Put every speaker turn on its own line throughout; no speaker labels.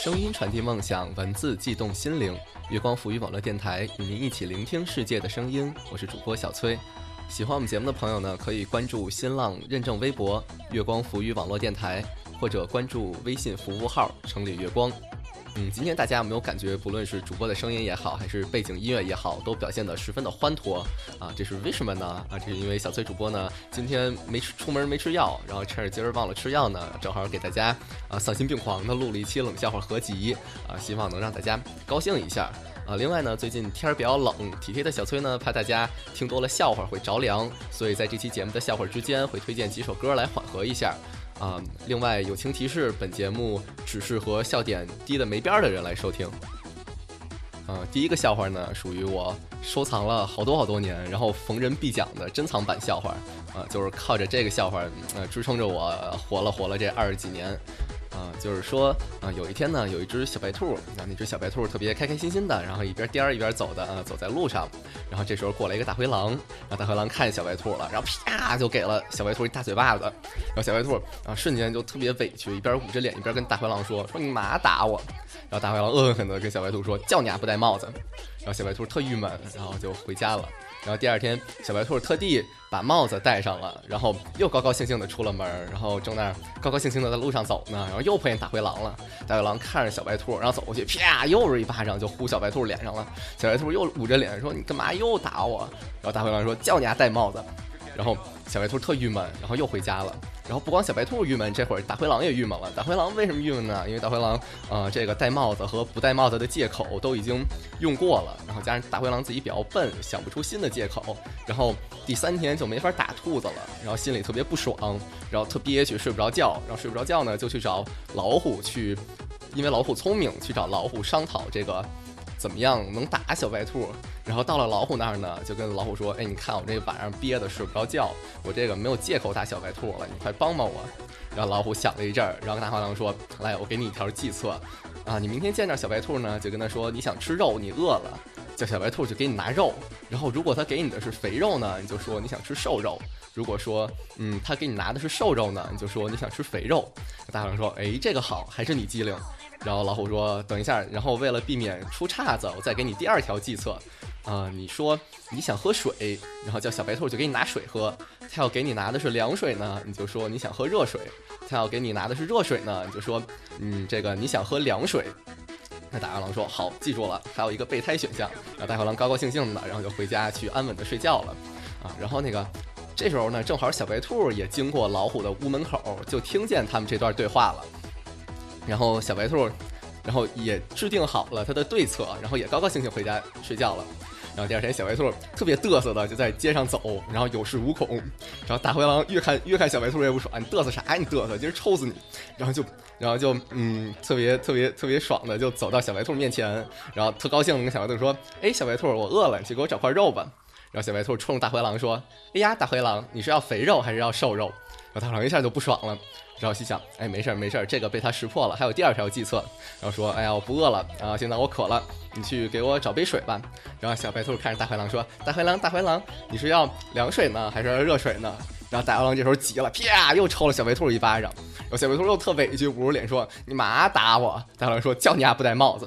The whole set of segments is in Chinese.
声音传递梦想，文字悸动心灵。月光浮语网络电台与您一起聆听世界的声音。我是主播小崔。喜欢我们节目的朋友呢，可以关注新浪认证微博“月光浮语网络电台”，或者关注微信服务号“城里月光”。嗯，今天大家有没有感觉，不论是主播的声音也好，还是背景音乐也好，都表现得十分的欢脱啊？这是为什么呢？啊，这是因为小崔主播呢今天没出门没吃药，然后趁着今儿忘了吃药呢，正好给大家啊丧心病狂的录了一期冷笑话合集啊，希望能让大家高兴一下啊。另外呢，最近天儿比较冷，体贴的小崔呢怕大家听多了笑话会着凉，所以在这期节目的笑话之间会推荐几首歌来缓和一下。啊，另外友情提示：本节目只适合笑点低的没边儿的人来收听。嗯，第一个笑话呢，属于我收藏了好多好多年，然后逢人必讲的珍藏版笑话。啊，就是靠着这个笑话，呃，支撑着我活了活了这二十几年。啊，就是说，啊，有一天呢，有一只小白兔，啊，那只小白兔特别开开心心的，然后一边颠儿一边走的，啊，走在路上，然后这时候过来一个大灰狼，然后大灰狼看见小白兔了，然后啪就给了小白兔一大嘴巴子，然后小白兔啊瞬间就特别委屈，一边捂着脸一边跟大灰狼说说你妈打我，然后大灰狼恶狠狠地跟小白兔说叫你丫不戴帽子，然后小白兔特郁闷，然后就回家了。然后第二天，小白兔特地把帽子戴上了，然后又高高兴兴的出了门，然后正那高高兴兴的在路上走呢，然后又碰见大灰狼了。大灰狼看着小白兔，然后走过去，啪，又是一巴掌就呼小白兔脸上了。小白兔又捂着脸说：“你干嘛又打我？”然后大灰狼说：“叫你丫戴帽子。”然后小白兔特郁闷，然后又回家了。然后不光小白兔郁闷，这会儿大灰狼也郁闷了。大灰狼为什么郁闷呢？因为大灰狼，呃，这个戴帽子和不戴帽子的借口都已经用过了。然后加上大灰狼自己比较笨，想不出新的借口。然后第三天就没法打兔子了，然后心里特别不爽，然后特憋屈，睡不着觉。然后睡不着觉呢，就去找老虎去，因为老虎聪明，去找老虎商讨这个。怎么样能打小白兔？然后到了老虎那儿呢，就跟老虎说：“哎，你看我这晚上憋的睡不着觉，我这个没有借口打小白兔了，你快帮帮我。”然后老虎想了一阵儿，然后跟大灰狼说：“来，我给你一条计策，啊，你明天见着小白兔呢，就跟他说你想吃肉，你饿了，叫小白兔就给你拿肉。然后如果他给你的是肥肉呢，你就说你想吃瘦肉；如果说嗯他给你拿的是瘦肉呢，你就说你想吃肥肉。”大灰狼说：“哎，这个好，还是你机灵。”然后老虎说：“等一下，然后为了避免出岔子，我再给你第二条计策。啊，你说你想喝水，然后叫小白兔就给你拿水喝。他要给你拿的是凉水呢，你就说你想喝热水。他要给你拿的是热水呢，你就说嗯，这个你想喝凉水。那大灰狼说好，记住了，还有一个备胎选项。然后大灰狼高高兴兴的，然后就回家去安稳的睡觉了。啊，然后那个这时候呢，正好小白兔也经过老虎的屋门口，就听见他们这段对话了。”然后小白兔，然后也制定好了他的对策，然后也高高兴兴回家睡觉了。然后第二天，小白兔特别嘚瑟的就在街上走，然后有恃无恐。然后大灰狼越看越看小白兔越不爽，你嘚瑟啥？你嘚瑟，今儿抽死你！然后就，然后就，嗯，特别特别特别爽的就走到小白兔面前，然后特高兴跟小白兔说：“哎，小白兔，我饿了，你去给我找块肉吧。”然后小白兔冲大灰狼说：“哎呀，大灰狼，你是要肥肉还是要瘦肉？”然后大灰狼一下就不爽了。然后心想，哎，没事儿没事儿，这个被他识破了。还有第二条计策，然后说，哎呀，我不饿了啊，现在我渴了，你去给我找杯水吧。然后小白兔看着大灰狼说，大灰狼大灰狼，你是要凉水呢，还是要热水呢？然后大灰狼这时候急了，啪，又抽了小白兔一巴掌。然后小白兔又特委屈，捂着脸说，你妈打我。大灰狼说，叫你丫不戴帽子。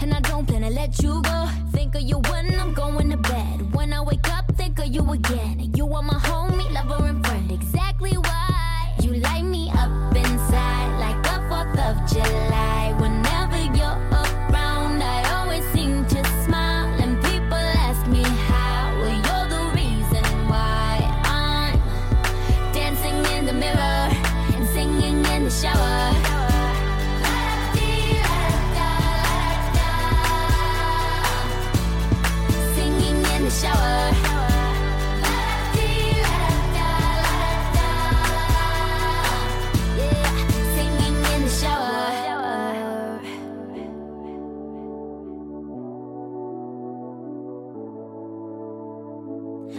And I don't plan to let you go. Think of you when I'm going to bed. When I wake up, think of you again. You are my homie,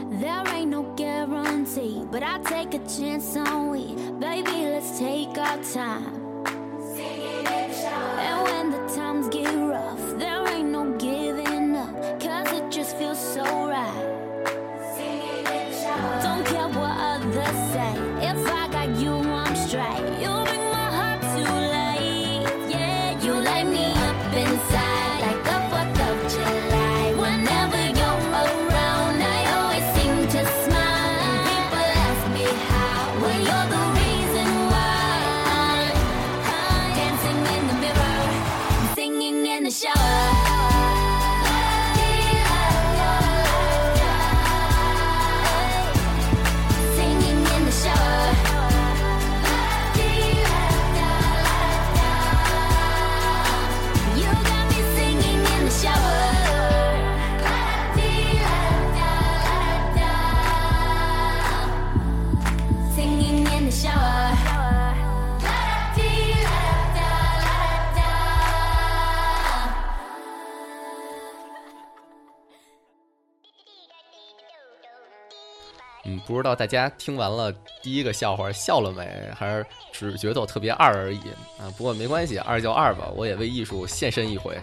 There ain't no guarantee, but I take a chance on we. Baby, let's take our time. In the shower.
不知道大家听完了第一个笑话笑了没，还是只觉得我特别二而已啊？不过没关系，二就二吧，我也为艺术献身一回。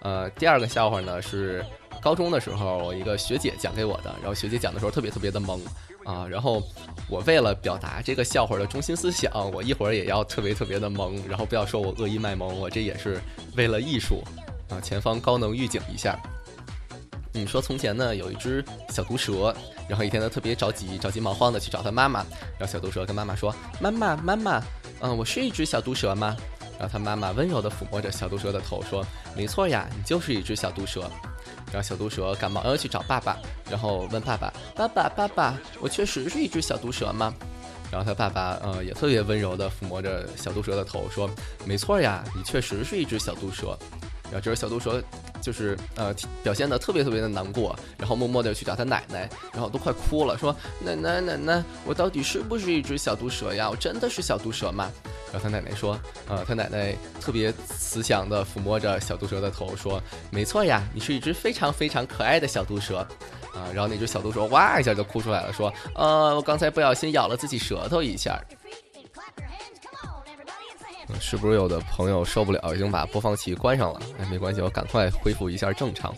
呃，第二个笑话呢是高中的时候我一个学姐讲给我的，然后学姐讲的时候特别特别的萌啊，然后我为了表达这个笑话的中心思想，我一会儿也要特别特别的萌，然后不要说我恶意卖萌，我这也是为了艺术啊，前方高能预警一下。你，说从前呢有一只小毒蛇，然后一天呢特别着急，着急忙慌的去找他妈妈。然后小毒蛇跟妈妈说：“妈妈，妈妈，嗯，我是一只小毒蛇吗？”然后他妈妈温柔的抚摸着小毒蛇的头说：“没错呀，你就是一只小毒蛇。”然后小毒蛇赶忙要去找爸爸，然后问爸爸：“爸爸，爸爸，我确实是一只小毒蛇吗？”然后他爸爸呃也特别温柔的抚摸着小毒蛇的头说：“没错呀，你确实是一只小毒蛇。”然后这只小毒蛇就是呃表现的特别特别的难过，然后默默的去找他奶奶，然后都快哭了，说奶奶奶奶，我到底是不是一只小毒蛇呀？我真的是小毒蛇吗？然后他奶奶说，呃，他奶奶特别慈祥的抚摸着小毒蛇的头，说，没错呀，你是一只非常非常可爱的小毒蛇，啊，然后那只小毒蛇哇一下就哭出来了，说，呃，我刚才不小心咬了自己舌头一下。是不是有的朋友受不了，已经把播放器关上了？哎，没关系，我赶快恢复一下正常。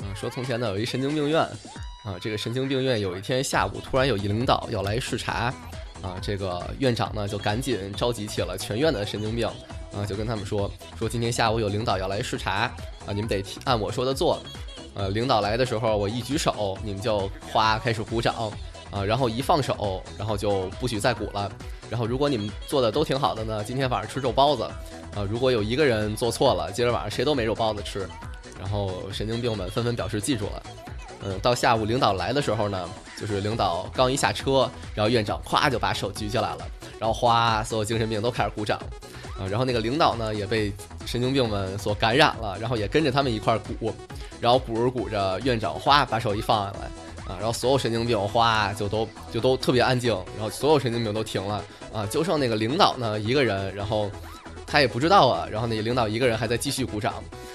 嗯，说从前呢有一神经病院，啊，这个神经病院有一天下午突然有一领导要来视察，啊，这个院长呢就赶紧召集起了全院的神经病，啊，就跟他们说说今天下午有领导要来视察，啊，你们得按我说的做，呃，领导来的时候我一举手，你们就哗开始鼓掌，啊，然后一放手，然后就不许再鼓了。然后如果你们做的都挺好的呢，今天晚上吃肉包子，啊，如果有一个人做错了，今儿晚上谁都没肉包子吃。然后神经病们纷纷表示记住了。嗯，到下午领导来的时候呢，就是领导刚一下车，然后院长咵就把手举起来了，然后哗，所有精神病都开始鼓掌。啊，然后那个领导呢也被神经病们所感染了，然后也跟着他们一块鼓，然后鼓着鼓着，院长哗把手一放下来，啊，然后所有神经病哗就都就都特别安静，然后所有神经病都停了，啊，就剩那个领导呢一个人，然后他也不知道啊，然后那个领导一个人还在继续鼓掌，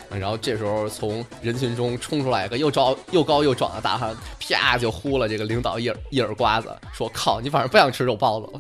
啊然后这时候从人群中冲出来一个又高又高又壮的大汉，啪就呼了这个领导一耳一耳刮子，说靠，你晚上不想吃肉包子了。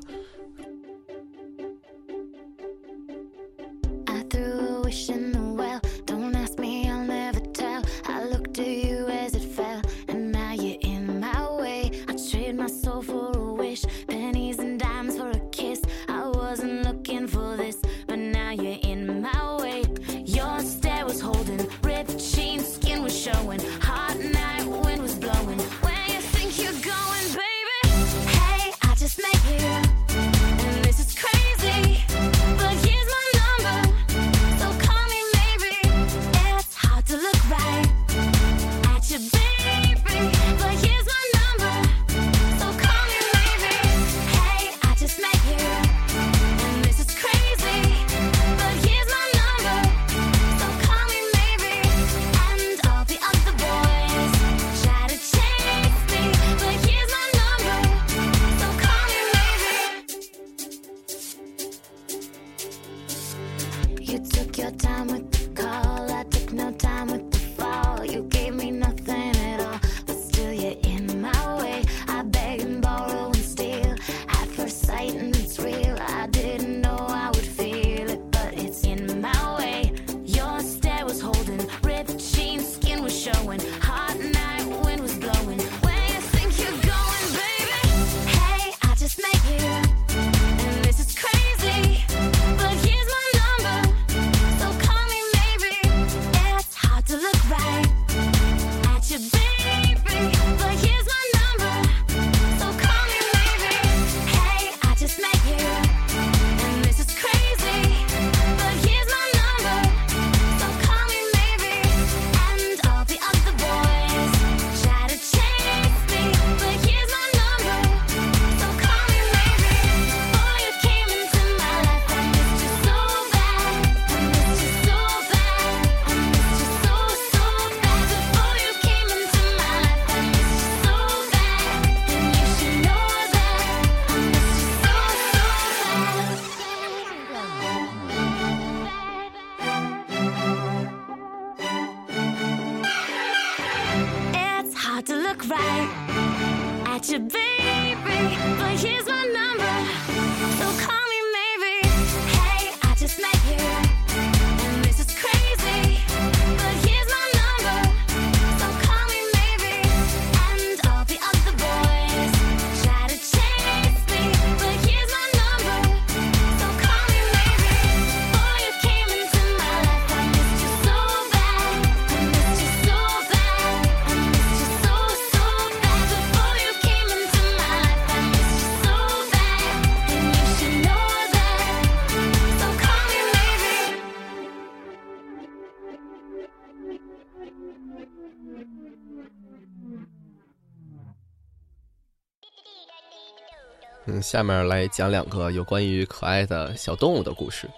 下面来讲两个有关于可爱的小动物的故事。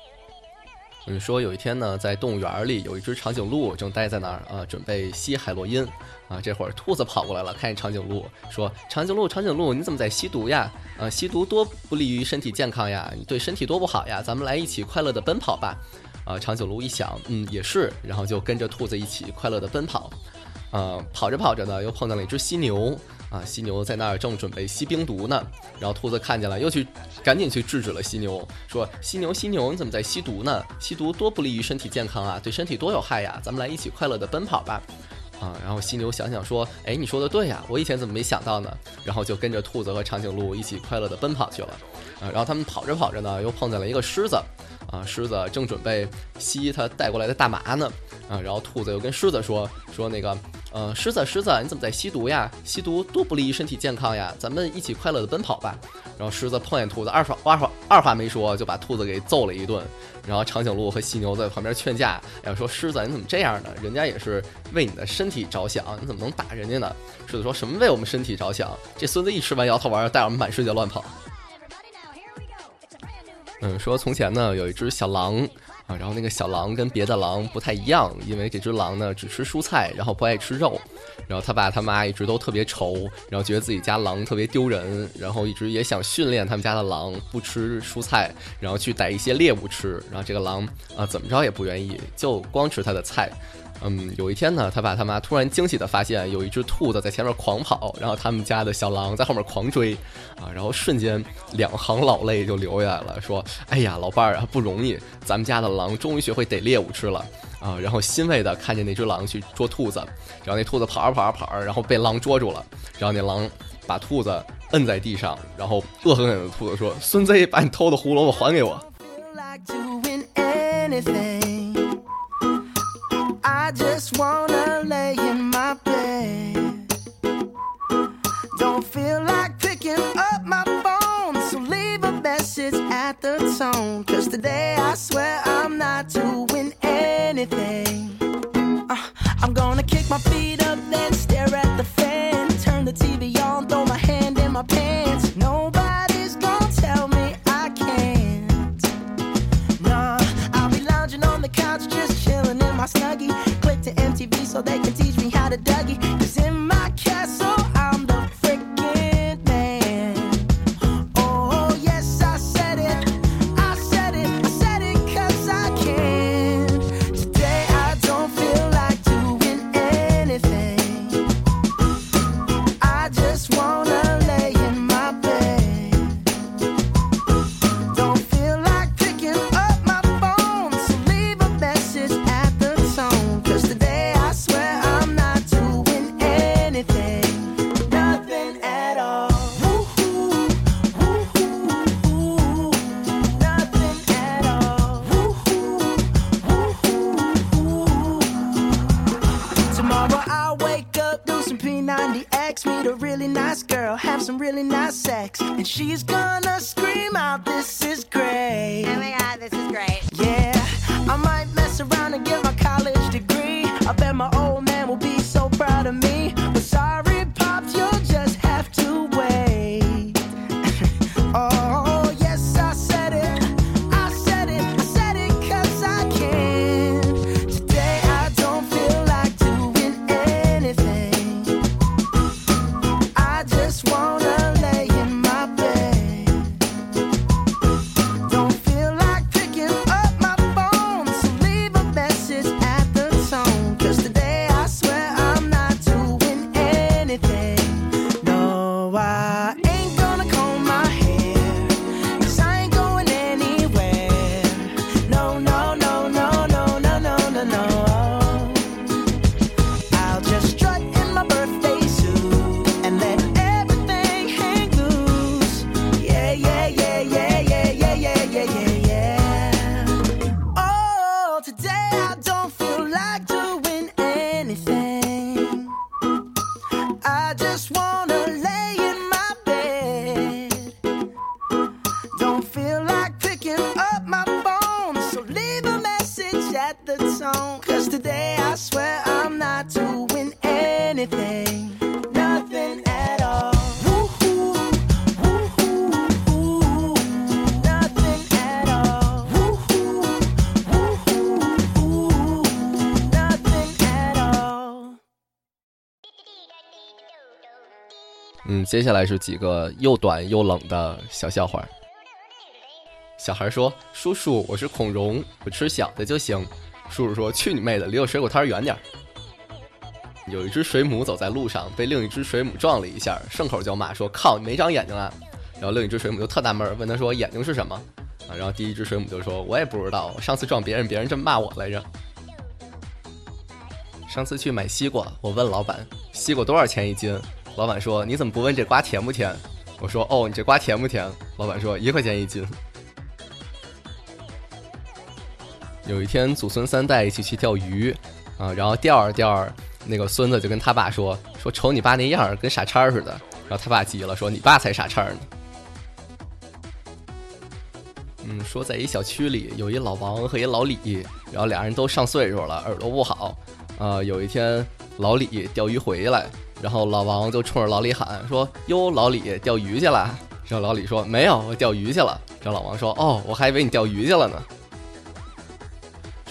嗯，说有一天呢，在动物园里有一只长颈鹿正待在那儿啊，准备吸海洛因啊。这会儿兔子跑过来了，看见长颈鹿，说：“长颈鹿，长颈鹿，你怎么在吸毒呀？啊，吸毒多不利于身体健康呀，你对身体多不好呀！咱们来一起快乐的奔跑吧。”啊，长颈鹿一想，嗯，也是，然后就跟着兔子一起快乐的奔跑。啊，跑着跑着呢，又碰到了一只犀牛啊，犀牛在那儿正准备吸冰毒呢，然后兔子看见了，又去赶紧去制止了犀牛，说：“犀牛，犀牛，你怎么在吸毒呢？吸毒多不利于身体健康啊，对身体多有害呀！咱们来一起快乐的奔跑吧。”啊，然后犀牛想想说：“哎，你说的对呀，我以前怎么没想到呢？”然后就跟着兔子和长颈鹿一起快乐的奔跑去了。啊，然后他们跑着跑着呢，又碰见了一个狮子，啊，狮子正准备吸他带过来的大麻呢，啊，然后兔子又跟狮子说说那个，呃，狮子狮子，你怎么在吸毒呀？吸毒多不利于身体健康呀！咱们一起快乐的奔跑吧。然后狮子碰见兔子，二话二话二话没说就把兔子给揍了一顿。然后长颈鹿和犀牛在旁边劝架，然后说狮子你怎么这样呢？人家也是为你的身体着想，你怎么能打人家呢？狮子说什么为我们身体着想？这孙子一吃完摇头丸，带我们满世界乱跑。嗯，说从前呢有一只小狼啊，然后那个小狼跟别的狼不太一样，因为这只狼呢只吃蔬菜，然后不爱吃肉。然后他爸他妈一直都特别愁，然后觉得自己家狼特别丢人，然后一直也想训练他们家的狼不吃蔬菜，然后去逮一些猎物吃。然后这个狼啊怎么着也不愿意，就光吃他的菜。嗯，有一天呢，他爸他妈突然惊喜的发现有一只兔子在前面狂跑，然后他们家的小狼在后面狂追，啊，然后瞬间两行老泪就流下来了，说：“哎呀，老伴儿啊，不容易，咱们家的狼终于学会逮猎物吃了啊！”然后欣慰的看见那只狼去捉兔子，然后那兔子跑啊跑啊跑，然后被狼捉住了，然后那狼把兔子摁在地上，然后恶狠狠的兔子说：“孙子，把你偷的胡萝卜还给我。”
Wanna lay in my bed. Don't feel like picking up my phone, so leave a message at the tone. Cause today I swear I'm not doing anything. Uh, I'm gonna kick my feet up, then stare at the fan. Turn the TV on, throw my hand in my pants. Nobody's gonna tell me I can't. Nah, I'll be lounging on the couch, just chilling in my snuggie. To MTV so they can teach me have some really nice sex, and she's gonna scream out, This is the song，cause today i swear i'm not doing anything nothing at all。
嗯，接下来是几个又短又冷的小笑话。小孩说：“叔叔，我是孔融，我吃小的就行。”叔叔说：“去你妹的，离我水果摊远点儿。”有一只水母走在路上，被另一只水母撞了一下，顺口就骂说：“靠，你没长眼睛啊！”然后另一只水母就特纳闷，问他说：“眼睛是什么？”啊，然后第一只水母就说：“我也不知道，上次撞别人，别人这么骂我来着。”上次去买西瓜，我问老板：“西瓜多少钱一斤？”老板说：“你怎么不问这瓜甜不甜？”我说：“哦，你这瓜甜不甜？”老板说：“一块钱一斤。”有一天，祖孙三代一起去钓鱼，啊，然后钓着钓着，那个孙子就跟他爸说：“说瞅你爸那样，跟傻叉似的。”然后他爸急了，说：“你爸才傻叉呢。”嗯，说在一小区里有一老王和一老李，然后俩人都上岁数了，耳朵不好，啊，有一天老李钓鱼回来。然后老王就冲着老李喊说：“哟，老李钓鱼去了。”然后老李说：“没有，我钓鱼去了。”然后老王说：“哦，我还以为你钓鱼去了呢。”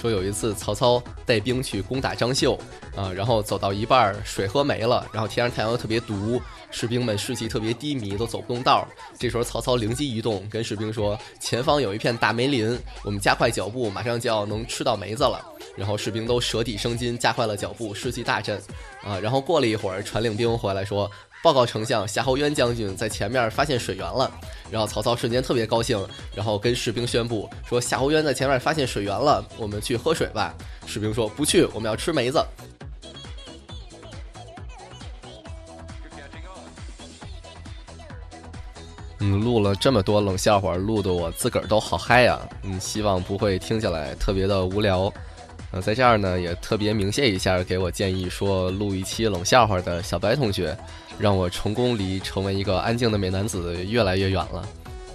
说有一次曹操带兵去攻打张绣，啊，然后走到一半水喝没了，然后天上太阳又特别毒，士兵们士气特别低迷，都走不动道。这时候曹操灵机一动，跟士兵说：“前方有一片大梅林，我们加快脚步，马上就要能吃到梅子了。”然后士兵都舍底生金，加快了脚步，士气大振。啊，然后过了一会儿，传令兵回来说：“报告丞相，夏侯渊将军在前面发现水源了。”然后曹操瞬间特别高兴，然后跟士兵宣布说：“夏侯渊在前面发现水源了，我们去喝水吧。”士兵说：“不去，我们要吃梅子。”嗯，录了这么多冷笑话，录的我自个儿都好嗨呀！嗯，希望不会听起来特别的无聊。呃，在这儿呢，也特别鸣谢一下给我建议说录一期冷笑话的小白同学，让我成功离成为一个安静的美男子越来越远了。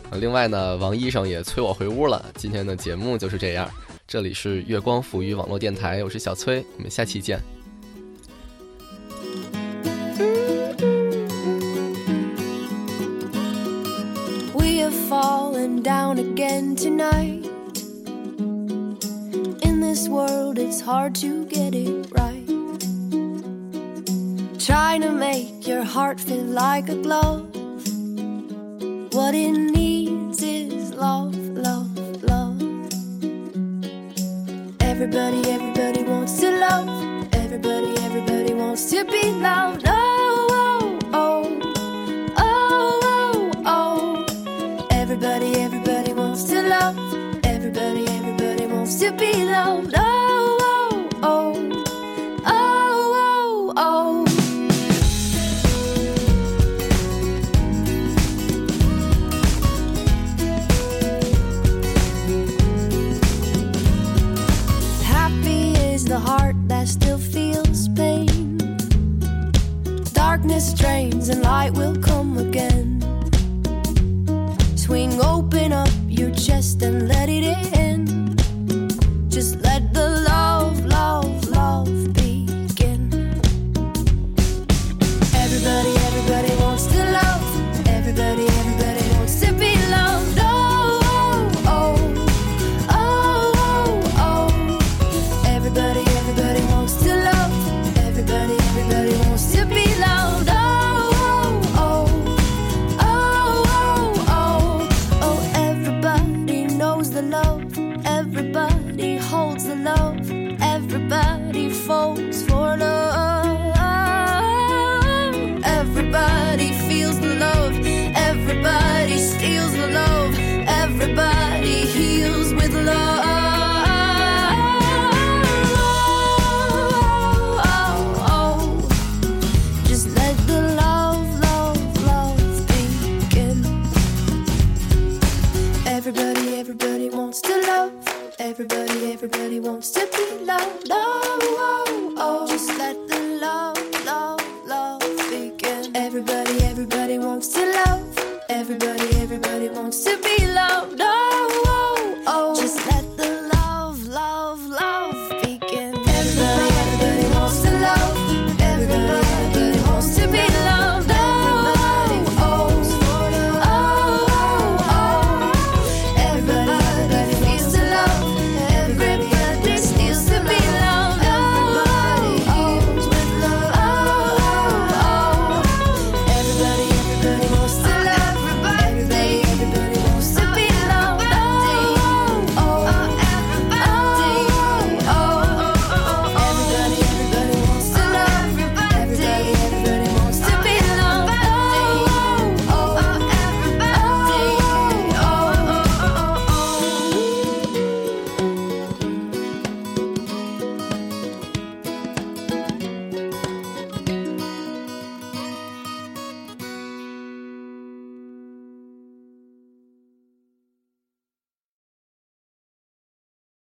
呃，另外呢，王医生也催我回屋了。今天的节目就是这样，这里是月光浮语网络电台，我是小崔，我们下期见。
We have fallen down again tonight. this world, it's hard to get it right. Trying to make your heart fit like a glove. What it needs is love, love, love. Everybody, everybody wants to love. Everybody, everybody wants to be loved. be loved.